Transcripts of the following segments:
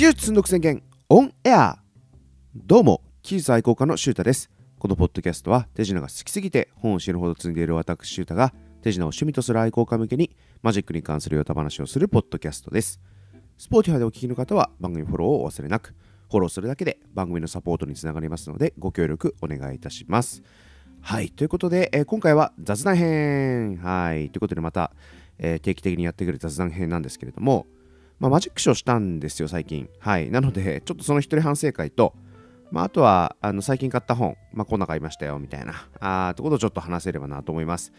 技術の宣言オンエア。どうも技術愛好家のシュータです。このポッドキャストは手品が好きすぎて本を知るほど積んでいる私シュータが手品を趣味とする愛好家向けにマジックに関するヨタ話をするポッドキャストです。スポーティファでお聞きの方は番組フォローをお忘れなくフォローするだけで番組のサポートにつながりますのでご協力お願いいたします。はいということで、えー今回は雑談編。はいということでまた、えー定期的にやってくる雑談編なんですけれどもまあ、マジックショーしたんですよ、最近。はい。なので、ちょっとその一人反省会と、まあ、あとは、あの最近買った本、まあ、こんな買いましたよ、みたいな、あーということをちょっと話せればなと思います。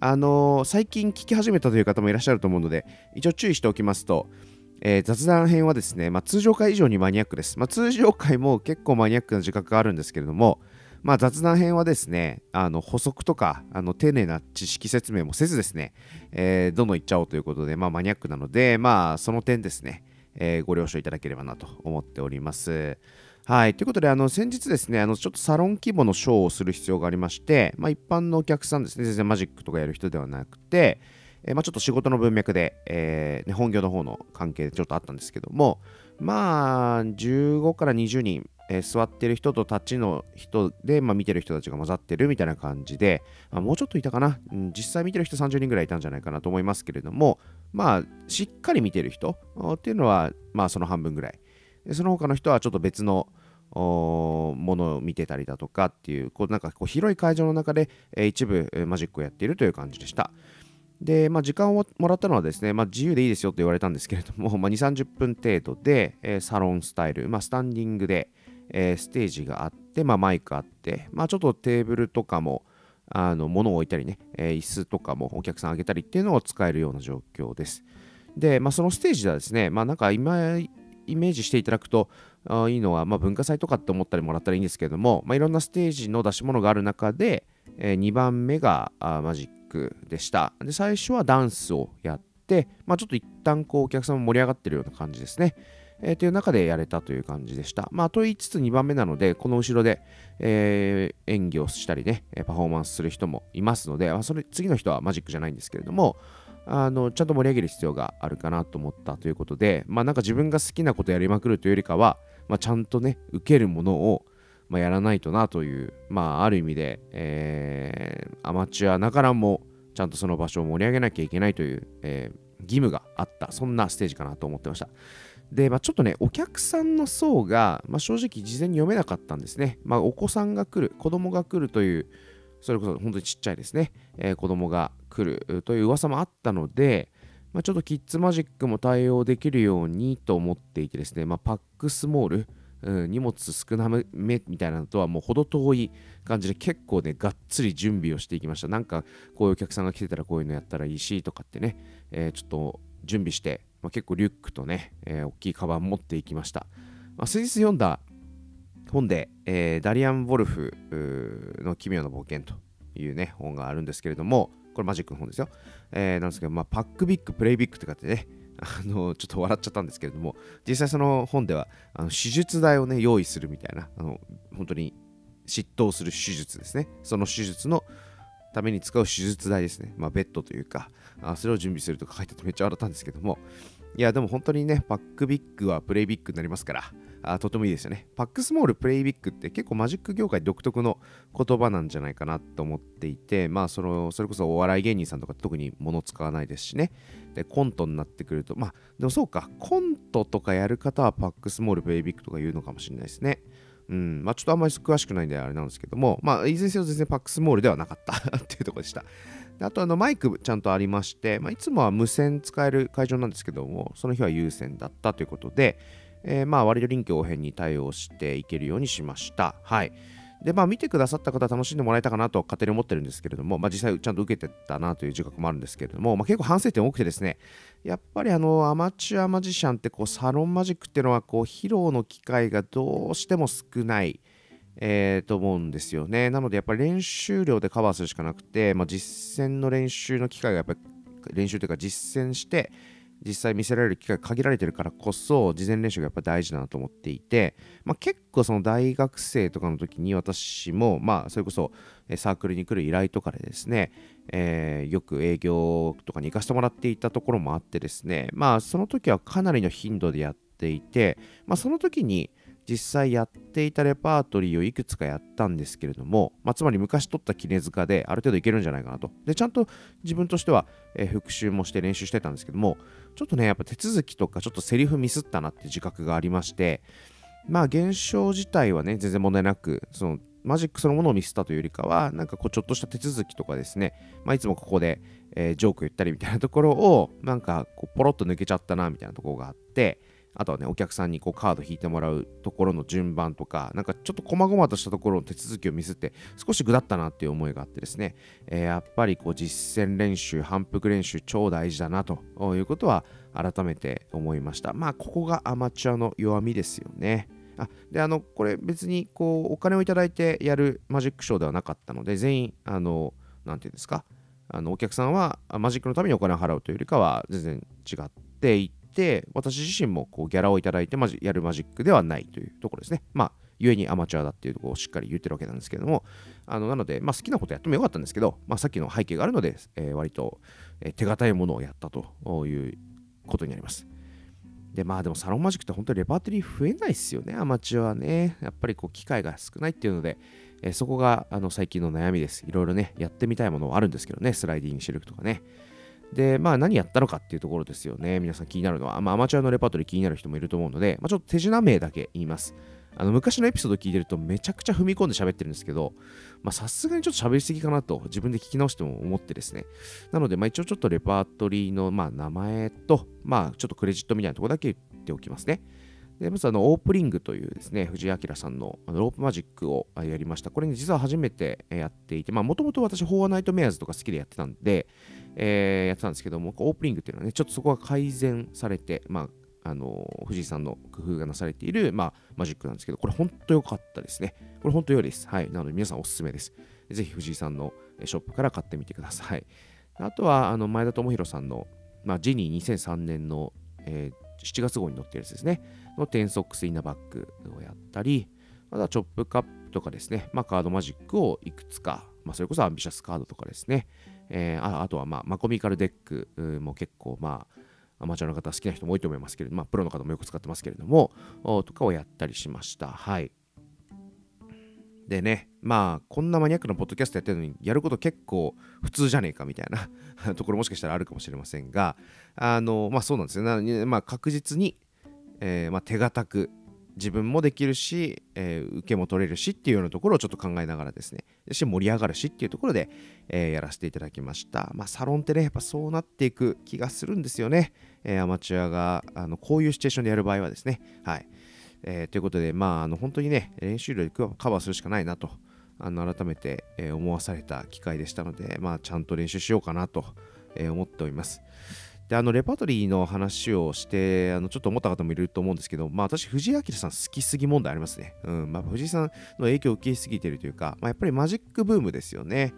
あのー最近聞き始めたという方もいらっしゃると思うので、一応注意しておきますと、えー雑談編はですね、まあ、通常回以上にマニアックです。まあ、通常回も結構マニアックな自覚があるんですけれども、まあ、雑談編はですね、あの補足とかあの丁寧な知識説明もせずですね、えーどんどんいっちゃおうということで、まあ、マニアックなので、まあ、その点ですね、えーご了承いただければなと思っております。はい。ということで、あの、先日ですね、あの、ちょっとサロン規模のショーをする必要がありまして、まあ、一般のお客さんですね、全然マジックとかやる人ではなくて、えまあ、ちょっと仕事の文脈で、えーね、本業の方の関係でちょっとあったんですけども、まあ、15から20人、えー座ってる人と立ちの人で、まあ、見てる人たちが混ざってるみたいな感じで、まあ、もうちょっといたかな、うん実際見てる人30人ぐらいいたんじゃないかなと思いますけれども、まあ、しっかり見てる人っていうのは、まあ、その半分ぐらい。その他の人はちょっと別のものを見てたりだとかっていう、こうなんかこう広い会場の中で、えー一部マジックをやっているという感じでした。で、まあ、時間をもらったのはですね、まあ、自由でいいですよと言われたんですけれども、まあ、2、30分程度で、えーサロンスタイル、まあ、スタンディングで、えーステージがあって、まあ、マイクあって、まあ、ちょっとテーブルとかも、あの物を置いたりね、えー椅子とかもお客さんあげたりっていうのを使えるような状況です。で、まあ、そのステージではですね、まあ、なんか今イメージしていただくとあいいのは、まあ、文化祭とかって思ったりもらったらいいんですけども、まあ、いろんなステージの出し物がある中で、え2番目があマジックでした。で、最初はダンスをやって、まあ、ちょっと一旦こうお客さんも盛り上がってるような感じですね。えーという中でやれたという感じでした。まあ、と言いつつ2番目なので、この後ろで、えー演技をしたりね、パフォーマンスする人もいますので、あそれ次の人はマジックじゃないんですけれども、あのちゃんと盛り上げる必要があるかなと思ったということで、まあなんか自分が好きなことやりまくるというよりかは、まあ、ちゃんとね、受けるものを、まあ、やらないとなという、まあある意味で、えーアマチュアながらもちゃんとその場所を盛り上げなきゃいけないという、えー義務があった、そんなステージかなと思ってました。で、まあ、ちょっとね、お客さんの層が、まあ、正直事前に読めなかったんですね。まあ、お子さんが来る、子供が来るという、それこそ本当にちっちゃいですね、えー子供が来るという噂もあったので、まあ、ちょっとキッズマジックも対応できるようにと思っていてですね、まあ、パックスモール、うん荷物少なめみたいなのとはもう程遠い感じで結構ね、がっつり準備をしていきました。なんかこういうお客さんが来てたらこういうのやったらいいしとかってね、えーちょっと準備して、まあ、結構リュックとね、えー大きいカバン持っていきました。まあ、先日読んだ本で、えーダリアン・ウォルフの奇妙な冒険というね、本があるんですけれども、これマジックの本ですよ。えーなんですけど、まあ、パックビッグ、プレイビッグとかってね、あのちょっと笑っちゃったんですけれども、実際その本ではあの手術台をね、用意するみたいな、あの本当に執刀する手術ですね。その手術のために使う手術台ですね。まあ、ベッドというか、あそれを準備するとか書いててめっちゃ笑ったんですけども、いや、でも本当にね、パックビッグはプレイビッグになりますから、あとてもいいですよね。パックスモール、プレイビッグって結構マジック業界独特の言葉なんじゃないかなと思っていて、まあその、それこそお笑い芸人さんとか特に物使わないですしね。で、コントになってくると、まあ、でもそうか、コントとかやる方はパックスモール、プレイビッグとか言うのかもしれないですね。うん、まあちょっとあんまり詳しくないんであれなんですけども、まあいずれにせよ全然パックスモールではなかった っていうところでした。であとあのマイクちゃんとありまして、まあ、いつもは無線使える会場なんですけども、その日は有線だったということで、えーまあ割と臨機応変に対応していけるようにしました。はい。で、まあ見てくださった方は楽しんでもらえたかなと勝手に思ってるんですけれども、まあ実際ちゃんと受けてたなという自覚もあるんですけれども、まあ結構反省点多くてですね、やっぱりあのアマチュアマジシャンってこうサロンマジックっていうのはこう披露の機会がどうしても少ない。えーと思うんですよね。なのでやっぱり練習量でカバーするしかなくて、まあ、実践の練習の機会がやっぱり練習というか実践して実際見せられる機会が限られてるからこそ事前練習がやっぱ大事だなと思っていて、まあ、結構その大学生とかの時に私もまあそれこそサークルに来る依頼とかでですね、えーよく営業とかに行かせてもらっていたところもあってですねまあその時はかなりの頻度でやっっていて、まあ、その時に実際やっていたレパートリーをいくつかやったんですけれども、まあ、つまり昔取った杵塚である程度いけるんじゃないかなと。で、ちゃんと自分としては、え、復習もして練習してたんですけども、ちょっとね、やっぱ手続きとかちょっとセリフミスったなって自覚がありまして、まあ現象自体はね、全然問題なく、そのマジックそのものをミスったというよりかは、なんかこうちょっとした手続きとかですね、まあ、いつもここで、えー、ジョーク言ったりみたいなところを、なんかこうポロッと抜けちゃったなみたいなところがあって、あとはね、お客さんにこうカード引いてもらうところの順番とか、なんかちょっと細々としたところの手続きをミスって、少しぐだったなっていう思いがあってですね、えー、やっぱりこう実践練習、反復練習、超大事だなということは改めて思いました。まあ、ここがアマチュアの弱みですよね。あであのこれ別にこうお金をいただいてやるマジックショーではなかったので全員あの何て言うんですか？あのお客さんはマジックのためにお金を払うというよりかは全然違っていて私自身もこうギャラをいただいてマジやるマジックではないというところですねまあ故にアマチュアだっていうところをしっかり言ってるわけなんですけどもあのなので、まあ、好きなことやってもよかったんですけど、まあ、さっきの背景があるので、えー、割と、えー、手堅いものをやったということになりますでまあでもサロンマジックって本当にレパートリー増えないですよね、アマチュアはね。やっぱりこう機会が少ないっていうので、えー、そこがあの最近の悩みです。いろいろね、やってみたいものはあるんですけどね、スライディングシルクとかね。で、まあ何やったのかっていうところですよね。皆さん気になるのは、まあ、アマチュアのレパートリー気になる人もいると思うので、まあ、ちょっと手品名だけ言います。あの昔のエピソード聞いてるとめちゃくちゃ踏み込んで喋ってるんですけど、まあさすがにちょっと喋りすぎかなと自分で聞き直しても思ってですね。なので、まあ、一応ちょっとレパートリーの、まあ、名前と、まあ、ちょっとクレジットみたいなところだけ言っておきますね。でまずあのオープリングというですね、藤井明さんのロープマジックをやりました。これね、実は初めてやっていて、まあもともと私、フォアナイトメアーズとか好きでやってたんで、えー、やってたんですけども、オープリングっていうのはね、ちょっとそこが改善されて、まあ、あの藤井さんの工夫がなされている、まあ、マジックなんですけど、これ本当良かったですね。これ本当良いです。はい。なので皆さんおすすめです。ぜひ藤井さんのショップから買ってみてください。あとは、あの前田智弘さんの、まあ、ジニー2003年の、えー、7月号に載ってるやつですね。のテンソックスインナーバックをやったり、またチョップカップとかですね、まあ、カードマジックをいくつか、まあ、それこそアンビシャスカードとかですね、えー、ああとは、まあ、マコミカルデックも結構、まあ、アマチュアの方好きな人も多いと思いますけれども、まあ、プロの方もよく使ってますけれども、とかをやったりしました。はい。でね、まあ、こんなマニアックなポッドキャストやってるのに、やること結構普通じゃねえかみたいな ところもしかしたらあるかもしれませんが、あの、まあそうなんですよまあ確実に、えー、まあ、手堅く自分もできるし、えー、受けも取れるしっていうようなところをちょっと考えながらですね、し盛り上がるしっていうところで、えー、やらせていただきました。まあ、サロンってね、やっぱそうなっていく気がするんですよね。えー、アマチュアがあのこういうシチュエーションでやる場合はですね。はい。えー、ということで、まあ、あの本当にね、練習量でカバーするしかないなと、あの改めて、え思わされた機会でしたので、まあ、ちゃんと練習しようかなと、え思っております。で、あの、レパートリーの話をして、あの、ちょっと思った方もいると思うんですけど、まあ、私、藤井明さん好きすぎ問題ありますね。うん、まあ、藤井さんの影響を受けすぎてるというか、まあ、やっぱりマジックブームですよね。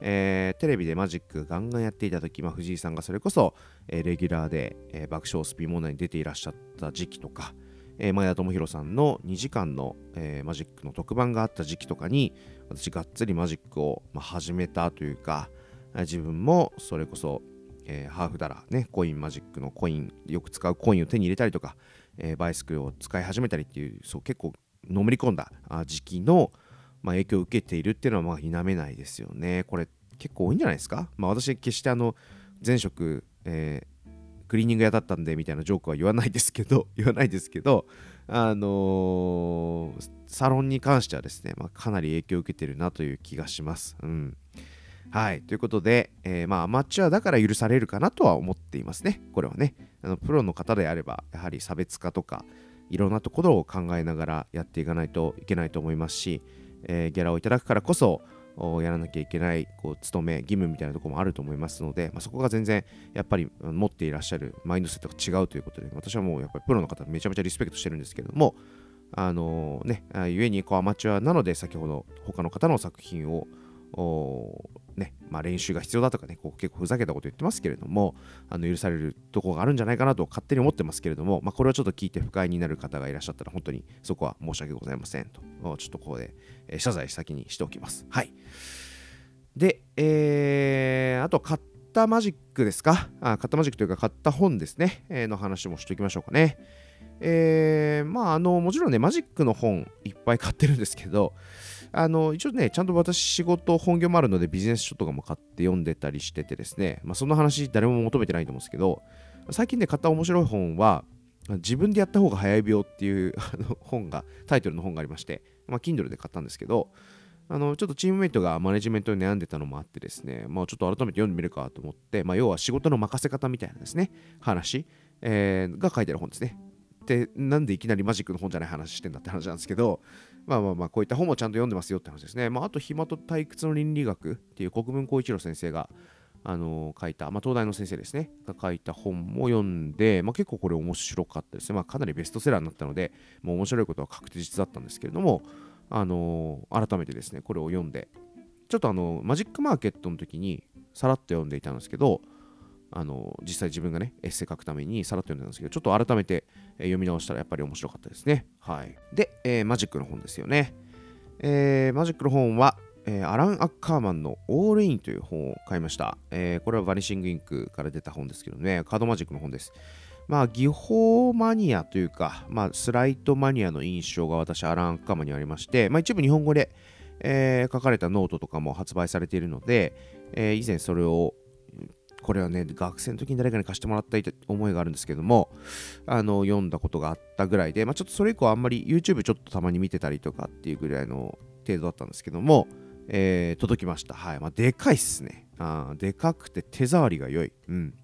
えー、テレビでマジックガンガンやっていた時、まあ、藤井さんがそれこそ、えー、レギュラーで、えー、爆笑おすピー問題に出ていらっしゃった時期とか、えー、前田智弘さんの2時間の、えー、マジックの特番があった時期とかに私がっつりマジックを、まあ、始めたというか自分もそれこそえー、ハーフダラーね、コインマジックのコイン、よく使うコインを手に入れたりとか、えー、バイスクを使い始めたりっていう、そう結構のめり込んだ時期の、まあ、影響を受けているっていうのはまあ否めないですよね。これ結構多いんじゃないですか？まあ私決してあの前職、えー、クリーニング屋だったんでみたいなジョークは言わないですけど、言わないですけど、あのー、サロンに関してはですね、まあ、かなり影響を受けてるなという気がします。うん。はい。ということで、えー、まあ、アマチュアだから許されるかなとは思っていますね。これはね。あのプロの方であれば、やはり差別化とか、いろんなところを考えながらやっていかないといけないと思いますし、えー、ギャラをいただくからこそ、やらなきゃいけないこう務め、義務みたいなところもあると思いますので、まあ、そこが全然やっぱり持っていらっしゃるマインドセットが違うということで、私はもうやっぱりプロの方めちゃめちゃリスペクトしてるんですけれども、あのー、ね、ゆえにこうアマチュアなので先ほど他の方の作品をねまあ、練習が必要だとかね、こう結構ふざけたこと言ってますけれども、あの許されるとこがあるんじゃないかなと勝手に思ってますけれども、まあ、これをちょっと聞いて不快になる方がいらっしゃったら、本当にそこは申し訳ございませんと、ちょっとここで、え、謝罪先にしておきます。はい。で、えー、あと、買ったマジックですか？あ買ったマジックというか、買った本ですね、えー、の話もしておきましょうかね。えー、まあ、あの、もちろんね、マジックの本いっぱい買ってるんですけど、あの、一応ね、ちゃんと私仕事、本業もあるのでビジネス書とかも買って読んでたりしててですね、まあ、そんな話誰も求めてないと思うんですけど、最近ね、買った面白い本は、自分でやった方が早い病っていうあの本が、タイトルの本がありまして、まあ、Kindle で買ったんですけど、あのちょっとチームメイトがマネジメントに悩んでたのもあってですね、まあ、ちょっと改めて読んでみるかと思って、まあ、要は仕事の任せ方みたいなですね、話、えー、が書いてある本ですね。で、なんでいきなりマジックの本じゃない話してんだって話なんですけど、まあまあまあ、こういった本もちゃんと読んでますよって話ですね。まあ、あと、暇と退屈の倫理学っていう国分光一郎先生が、あの書いた、まあ、東大の先生ですね、が書いた本も読んで、まあ、結構これ面白かったですね。まあ、かなりベストセラーになったので、もう面白いことは確実だったんですけれども、あの改めてですね、これを読んで、ちょっとあの、マジックマーケットの時にさらっと読んでいたんですけど、あの実際自分がね、エッセイ書くためにさらっと読んでたんですけど、ちょっと改めて、読み直したらやっぱり面白かったですね。はい。で、えー、マジックの本ですよね。えー、マジックの本は、えー、アラン・アッカーマンのオールインという本を買いました。え、これはバニシングインクから出た本ですけどね、カードマジックの本です。まあ、技法マニアというか、まあ、スライトマニアの印象が私、アラン・アッカーマンにありまして、まあ、一部日本語で、えー、書かれたノートとかも発売されているので、えー、以前それをこれはね、学生の時に誰かに貸してもらった思いがあるんですけども、あの、読んだことがあったぐらいで、まあ、ちょっとそれ以降あんまり YouTube ちょっとたまに見てたりとかっていうぐらいの程度だったんですけども、えー、届きました。はい。まあ、でかいっすね。あでかくて手触りが良い。うん。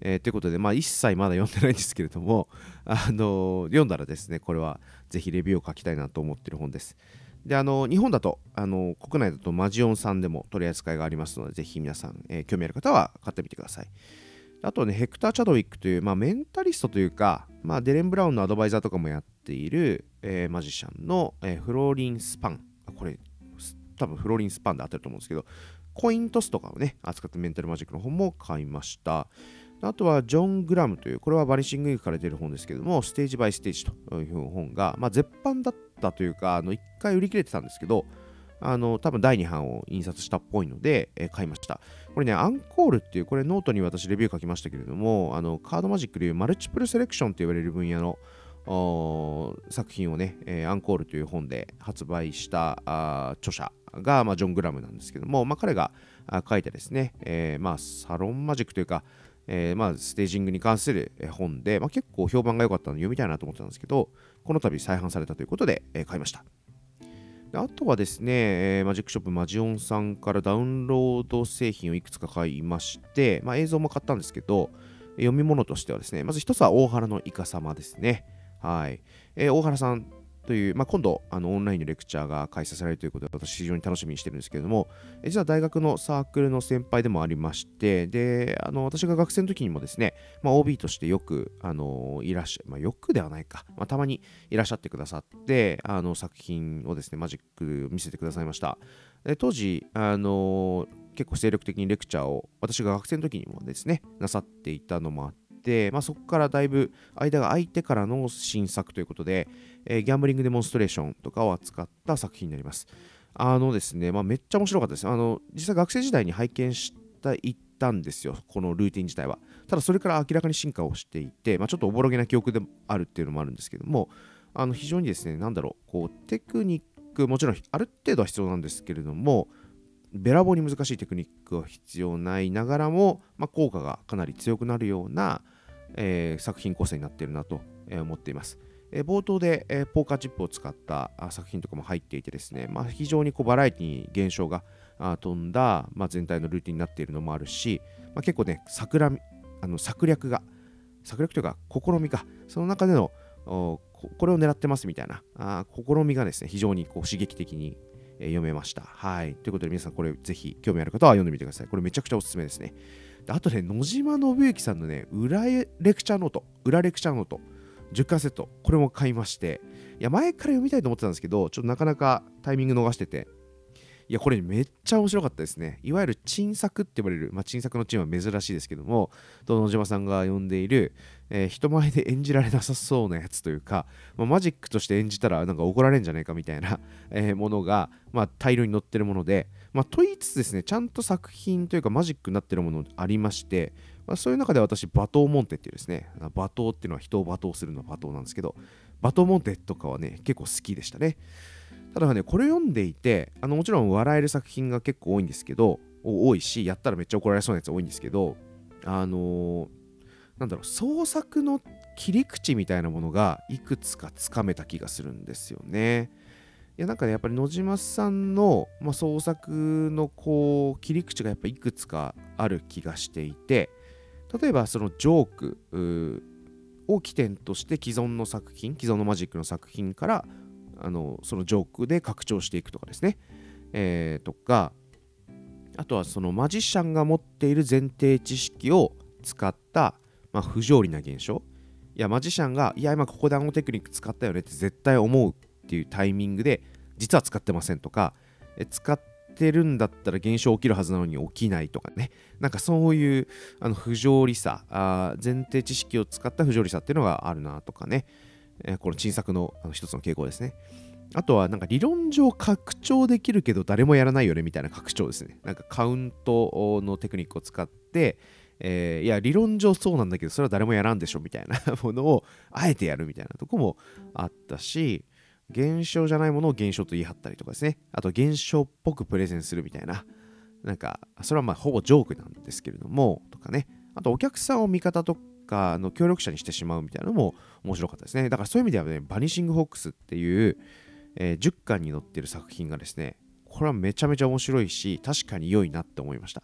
えー、ということで、まあ、一切まだ読んでないんですけれども、あのー、読んだらですね、これはぜひレビューを書きたいなと思ってる本です。で、あの、日本だと、あの、国内だとマジオンさんでも取り扱いがありますので、ぜひ皆さん、えー、興味ある方は買ってみてください。あとね、ヘクター・チャドウィックという、まあ、メンタリストというか、まあ、デレン・ブラウンのアドバイザーとかもやっている、えー、マジシャンの、えー、フローリン・スパン。これ、多分フローリン・スパンで合ってると思うんですけど、コイントスとかをね、扱ったメンタルマジックの本も買いました。あとはジョン・グラムという、これはバニシング・インクから出る本ですけども、ステージ・バイ・ステージという本が、まあ、絶版だったというか、あの1回売り切れてたんですけど、あの多分第2版を印刷したっぽいので、え、買いました。これね、アンコールっていう、これノートに私レビュー書きましたけれども、あのカードマジックでいうマルチプルセレクションと言われる分野の作品をね、えー、アンコールという本で発売した著者が、まあ、ジョン・グラムなんですけども、まあ、彼が書いてですね、えー、まあ、サロンマジックというか、えー、まあ、ステージングに関する本で、まあ、結構評判が良かったので読みたいなと思ってたんですけど、この度再販されたということで、えー、買いました。であとはですね、えー、マジックショップマジオンさんからダウンロード製品をいくつか買いまして、まあ、映像も買ったんですけど、読み物としてはですね、まず一つは大原のイカ様ですね。はい。えー、大原さんという、まあ、今度あのオンラインのレクチャーが開催されるということで私非常に楽しみにしてるんですけれども実は大学のサークルの先輩でもありましてであの私が学生の時にもですね、まあ、OB としてよくあのいらっしゃ、まあ、よくではないか、まあ、たまにいらっしゃってくださってあの作品をですねマジック見せてくださいました。で当時あの結構精力的にレクチャーを私が学生の時にもですねなさっていたのもあって、まあ、そこからだいぶ間が空いてからの新作ということで、えー、ギャンブリングデモンストレーションとかを扱った作品になります。あのですね、まあ、めっちゃ面白かったです。あの実際学生時代に拝見した行ったんですよ、このルーティン自体は。ただそれから明らかに進化をしていて、まあ、ちょっとおぼろげな記憶であるっていうのもあるんですけども、あの非常にですね、なんだろう、こうテクニック、もちろんある程度は必要なんですけれども、べらぼうに難しいテクニックは必要ないながらも、まあ、効果がかなり強くなるような、えー、作品構成になっているなと思っています。え冒頭で、えポーカーチップを使った作品とかも入っていてですね、まあ、非常にこうバラエティに現象が飛んだ、まあ、全体のルーティンになっているのもあるし、まあ、結構ね桜あの策略が策略というか試みがその中でのこれを狙ってますみたいなあ試みがですね非常にこう刺激的にえ読めました。はい。ということで皆さんこれぜひ興味ある方は読んでみてください。これめちゃくちゃおすすめですね。であとね、野島信之さんのね、裏レクチャーノート、裏レクチャーノート、10巻セット、これも買いまして、いや、前から読みたいと思ってたんですけど、ちょっとなかなかタイミング逃してて、いや、これめっちゃ面白かったですね。いわゆる珍作って呼ばれる、まあ、珍作のチームは珍しいですけども、野島さんが呼んでいる、えー、人前で演じられなさそうなやつというか、まあ、マジックとして演じたらなんか怒られんじゃないかみたいな、えー、ものが、まあ、大量に載ってるもので、まあ、と言いつつですね、ちゃんと作品というかマジックになってるものありまして、まあ、そういう中で私、バトーモンテっていうですね、バトーっていうのは人を罵倒するのバトーなんですけど、バトモンテとかはね、結構好きでしたね。ただね、これ読んでいて、あのもちろん笑える作品が結構多いんですけど、多いし、やったらめっちゃ怒られそうなやつ多いんですけど、あのー、なんだろう、創作の切り口みたいなものがいくつかつかめた気がするんですよね。いやなんかねやっぱり野島さんの、まあ、創作のこう切り口がやっぱいくつかある気がしていて例えばそのジョークを起点として既存の作品既存のマジックの作品からあのそのジョークで拡張していくとかですね、えー、とかあとはそのマジシャンが持っている前提知識を使った、まあ、不条理な現象。いやマジシャンがいや今ここであのテクニック使ったよねって絶対思うっていうタイミングで実は使ってませんとか使ってるんだったら現象起きるはずなのに起きないとかね。なんかそういうあの不条理さあ前提知識を使った不条理さっていうのがあるなとかね、えこの珍作のあの一つの傾向ですね。あとはなんか理論上拡張できるけど誰もやらないよねみたいな拡張ですね。なんかカウントのテクニックを使って、えー、いや理論上そうなんだけどそれは誰もやらんでしょみたいな ものをあえてやるみたいなとこもあったし、現象じゃないものを現象と言い張ったりとかですね。あと現象っぽくプレゼンするみたいな。なんか、それはまあほぼジョークなんですけれども、とかね。あとお客さんを味方とかの協力者にしてしまうみたいなのも面白かったですね。だからそういう意味ではね、バニシング・ホックスっていう、えー、10巻に載ってる作品がですね、これはめちゃめちゃ面白いし、確かに良いなって思いました。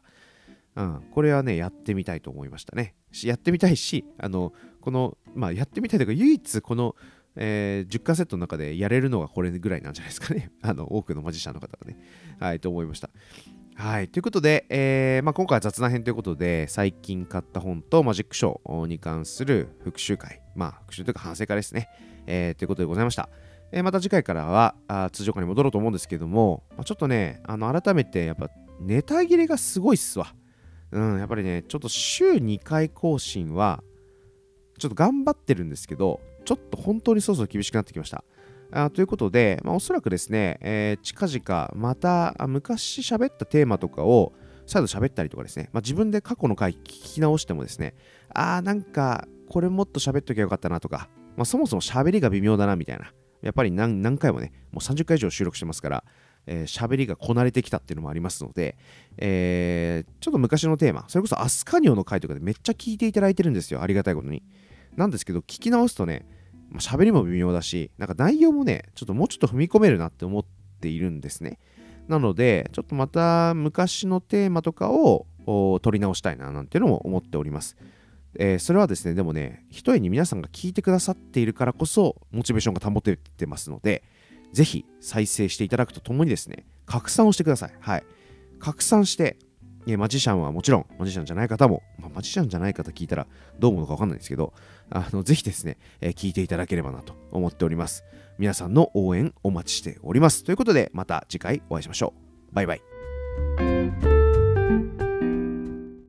うん、これはね、やってみたいと思いましたね。やってみたいし、あの、この、まあ、やってみたいというか、唯一この、えー、10カセットの中でやれるのがこれぐらいなんじゃないですかね。あの、多くのマジシャンの方がね。はい、と思いました。はい。ということで、えーまあ、今回は雑談編ということで、最近買った本とマジックショーに関する復習会、まあ、復習というか反省会ですね。えー、ということでございました。えー、また次回からはあ通常回に戻ろうと思うんですけども、まあ、ちょっとね、あの改めてやっぱネタ切れがすごいっすわ。うん、やっぱりね、ちょっと週2回更新は、ちょっと頑張ってるんですけど、ちょっと本当にそろそろ厳しくなってきました。あということで、まあ、おそらくですね、えー、近々また昔喋ったテーマとかを再度喋ったりとかですね、まあ、自分で過去の回聞き直してもですね、あーなんかこれもっと喋っときゃよかったなとか、まあ、そもそも喋りが微妙だなみたいな、やっぱり何何回もね、もう30回以上収録してますから、えー、喋りがこなれてきたっていうのもありますので、えー、ちょっと昔のテーマ、それこそアスカニオの回とかでめっちゃ聞いていただいてるんですよ、ありがたいことに。なんですけど、聞き直すとね、まあ、喋りも微妙だし、なんか内容もね、ちょっともうちょっと踏み込めるなって思っているんですね。なので、ちょっとまた昔のテーマとかを取り直したいななんていうのも思っております。えー、それはですね、でもね、ひとえに皆さんが聞いてくださっているからこそ、モチベーションが保ててますので、ぜひ再生していただくとともにですね、拡散をしてください。はい。拡散して、マジシャンはもちろん、マジシャンじゃない方も、まあ、マジシャンじゃない方聞いたらどう思うのかわかんないですけど、あのぜひですね、えー、聞いていただければなと思っております。皆さんの応援お待ちしております。ということで、また次回お会いしましょう。バイバイ。